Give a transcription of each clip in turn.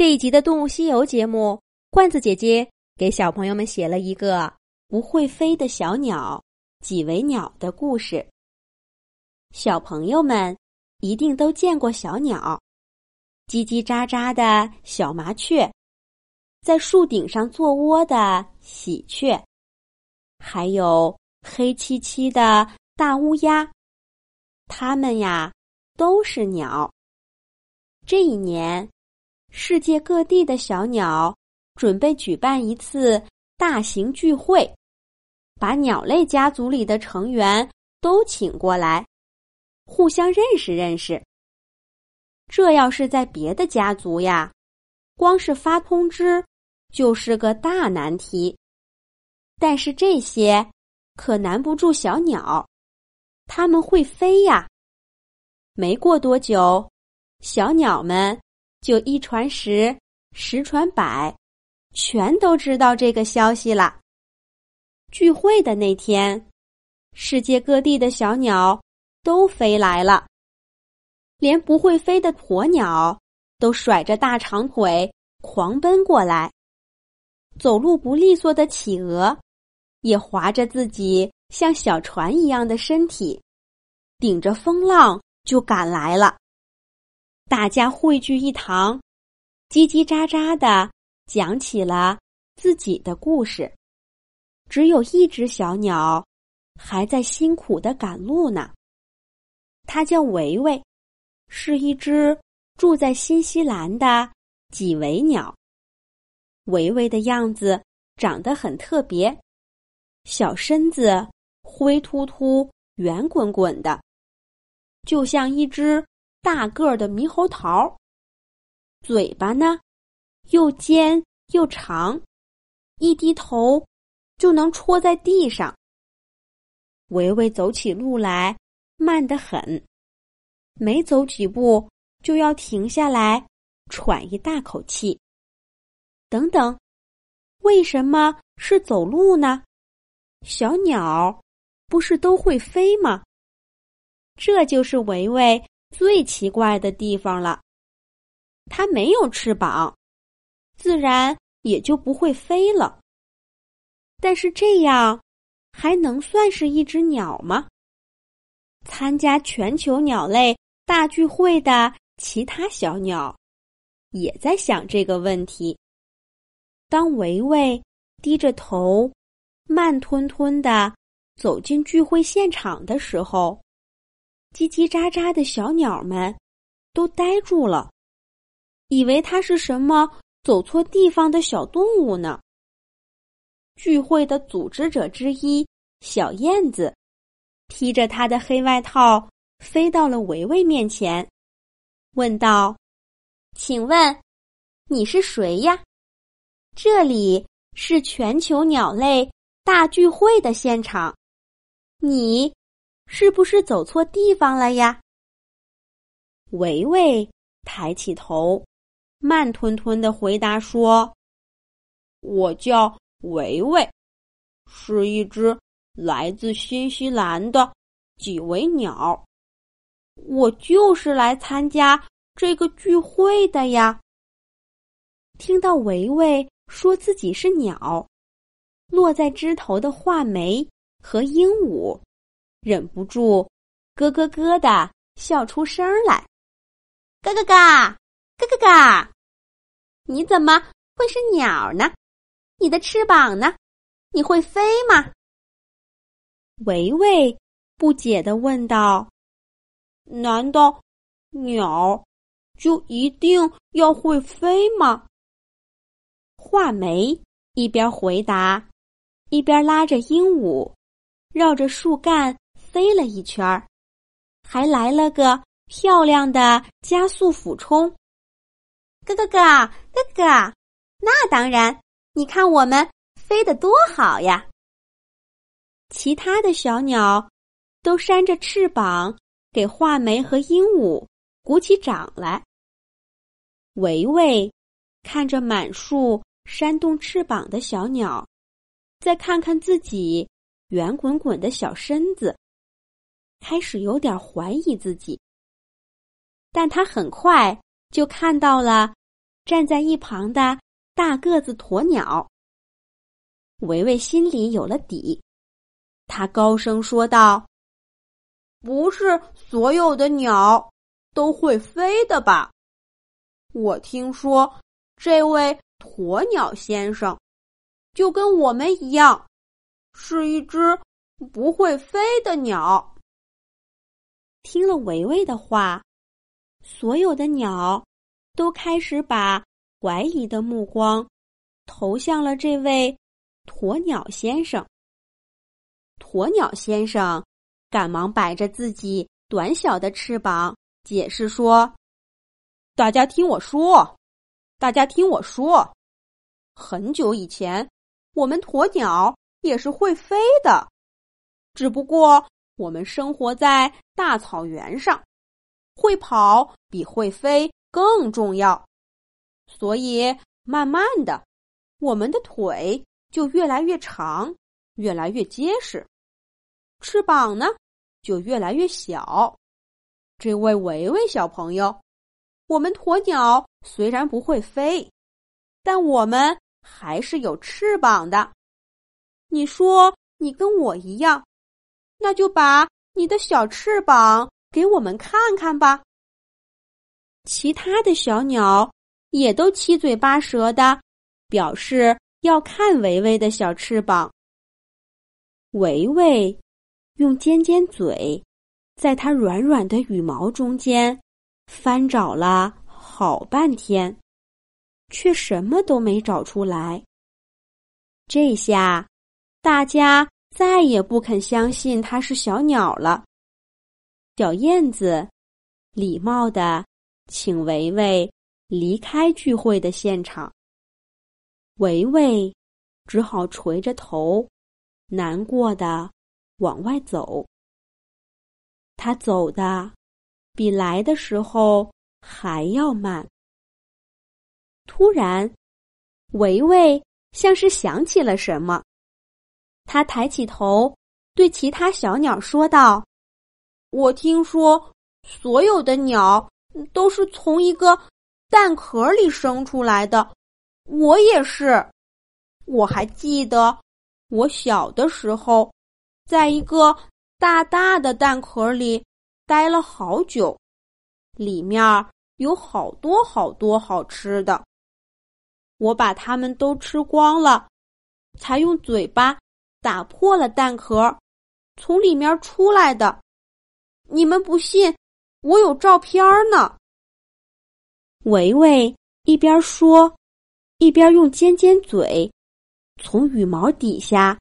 这一集的《动物西游》节目，罐子姐姐给小朋友们写了一个不会飞的小鸟——几维鸟的故事。小朋友们一定都见过小鸟，叽叽喳喳的小麻雀，在树顶上做窝的喜鹊，还有黑漆漆的大乌鸦。它们呀，都是鸟。这一年。世界各地的小鸟准备举办一次大型聚会，把鸟类家族里的成员都请过来，互相认识认识。这要是在别的家族呀，光是发通知就是个大难题。但是这些可难不住小鸟，它们会飞呀。没过多久，小鸟们。就一传十，十传百，全都知道这个消息了。聚会的那天，世界各地的小鸟都飞来了，连不会飞的鸵鸟都甩着大长腿狂奔过来。走路不利索的企鹅也划着自己像小船一样的身体，顶着风浪就赶来了。大家汇聚一堂，叽叽喳喳的讲起了自己的故事。只有一只小鸟还在辛苦的赶路呢。它叫维维，是一只住在新西兰的几维鸟。维维的样子长得很特别，小身子灰秃秃、圆滚滚的，就像一只。大个儿的猕猴桃，嘴巴呢又尖又长，一低头就能戳在地上。维维走起路来慢得很，没走几步就要停下来喘一大口气。等等，为什么是走路呢？小鸟不是都会飞吗？这就是维维。最奇怪的地方了，它没有翅膀，自然也就不会飞了。但是这样还能算是一只鸟吗？参加全球鸟类大聚会的其他小鸟也在想这个问题。当维维低着头，慢吞吞的走进聚会现场的时候。叽叽喳喳的小鸟们都呆住了，以为它是什么走错地方的小动物呢。聚会的组织者之一小燕子，披着它的黑外套，飞到了维维面前，问道：“请问你是谁呀？这里是全球鸟类大聚会的现场，你。”是不是走错地方了呀？维维抬起头，慢吞吞的回答说：“我叫维维，是一只来自新西兰的几维鸟。我就是来参加这个聚会的呀。”听到维维说自己是鸟，落在枝头的画眉和鹦鹉。忍不住，咯咯咯的笑出声来。咯咯嘎，咯咯嘎！你怎么会是鸟呢？你的翅膀呢？你会飞吗？维维不解的问道：“难道鸟就一定要会飞吗？”画眉一边回答，一边拉着鹦鹉，绕着树干。飞了一圈儿，还来了个漂亮的加速俯冲。咯咯咯，咯咯，那当然！你看我们飞得多好呀！其他的小鸟都扇着翅膀，给画眉和鹦鹉鼓起掌来。维维看着满树扇动翅膀的小鸟，再看看自己圆滚滚的小身子。开始有点怀疑自己，但他很快就看到了站在一旁的大个子鸵鸟。维维心里有了底，他高声说道：“不是所有的鸟都会飞的吧？我听说这位鸵鸟先生就跟我们一样，是一只不会飞的鸟。”听了维维的话，所有的鸟都开始把怀疑的目光投向了这位。鸵鸟先生，鸵鸟先生赶忙摆着自己短小的翅膀，解释说：“大家听我说，大家听我说，很久以前，我们鸵鸟也是会飞的，只不过我们生活在大草原上，会跑比会飞更重要，所以慢慢的，我们的腿。”就越来越长，越来越结实，翅膀呢就越来越小。这位维维小朋友，我们鸵鸟虽然不会飞，但我们还是有翅膀的。你说你跟我一样，那就把你的小翅膀给我们看看吧。其他的小鸟也都七嘴八舌的表示。要看维维的小翅膀。维维用尖尖嘴，在它软软的羽毛中间翻找了好半天，却什么都没找出来。这下，大家再也不肯相信它是小鸟了。小燕子礼貌的请维维离开聚会的现场。维维只好垂着头，难过的往外走。他走的比来的时候还要慢。突然，维维像是想起了什么，他抬起头，对其他小鸟说道：“我听说，所有的鸟都是从一个蛋壳里生出来的。”我也是，我还记得我小的时候，在一个大大的蛋壳里待了好久，里面有好多好多好吃的。我把它们都吃光了，才用嘴巴打破了蛋壳，从里面出来的。你们不信，我有照片呢。维维一边说。一边用尖尖嘴从羽毛底下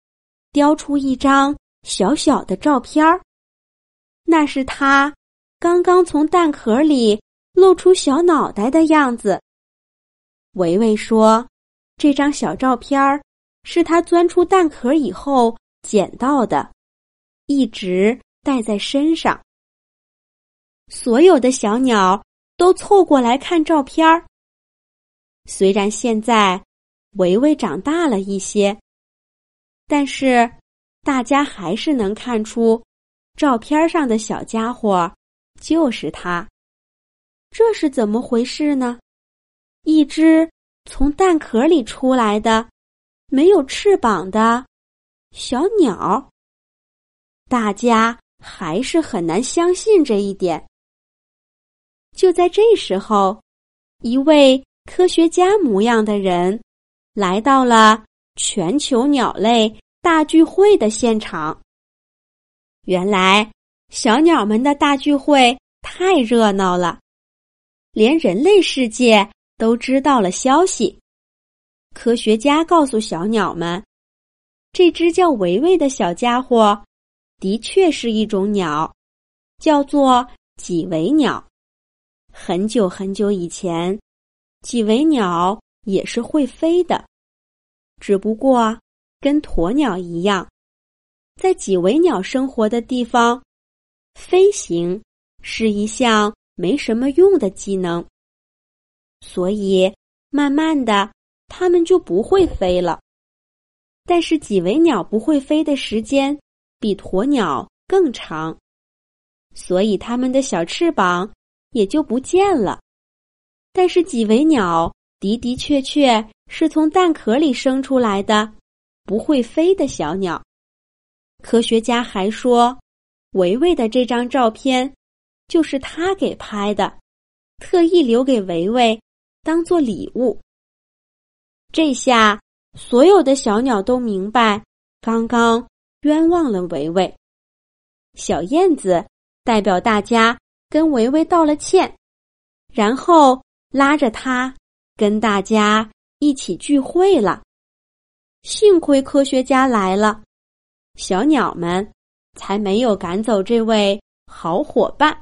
叼出一张小小的照片儿，那是他刚刚从蛋壳里露出小脑袋的样子。维维说：“这张小照片儿是他钻出蛋壳以后捡到的，一直带在身上。”所有的小鸟都凑过来看照片儿。虽然现在维维长大了一些，但是大家还是能看出照片上的小家伙就是他。这是怎么回事呢？一只从蛋壳里出来的、没有翅膀的小鸟。大家还是很难相信这一点。就在这时候，一位。科学家模样的人来到了全球鸟类大聚会的现场。原来，小鸟们的大聚会太热闹了，连人类世界都知道了消息。科学家告诉小鸟们，这只叫维维的小家伙的确是一种鸟，叫做几维鸟。很久很久以前。几维鸟也是会飞的，只不过跟鸵鸟一样，在几维鸟生活的地方，飞行是一项没什么用的技能，所以慢慢的，它们就不会飞了。但是几维鸟不会飞的时间比鸵鸟更长，所以它们的小翅膀也就不见了。但是几维鸟的的确确是从蛋壳里生出来的，不会飞的小鸟。科学家还说，维维的这张照片就是他给拍的，特意留给维维当做礼物。这下，所有的小鸟都明白，刚刚冤枉了维维。小燕子代表大家跟维维道了歉，然后拉着他跟大家一起聚会了。幸亏科学家来了，小鸟们才没有赶走这位好伙伴。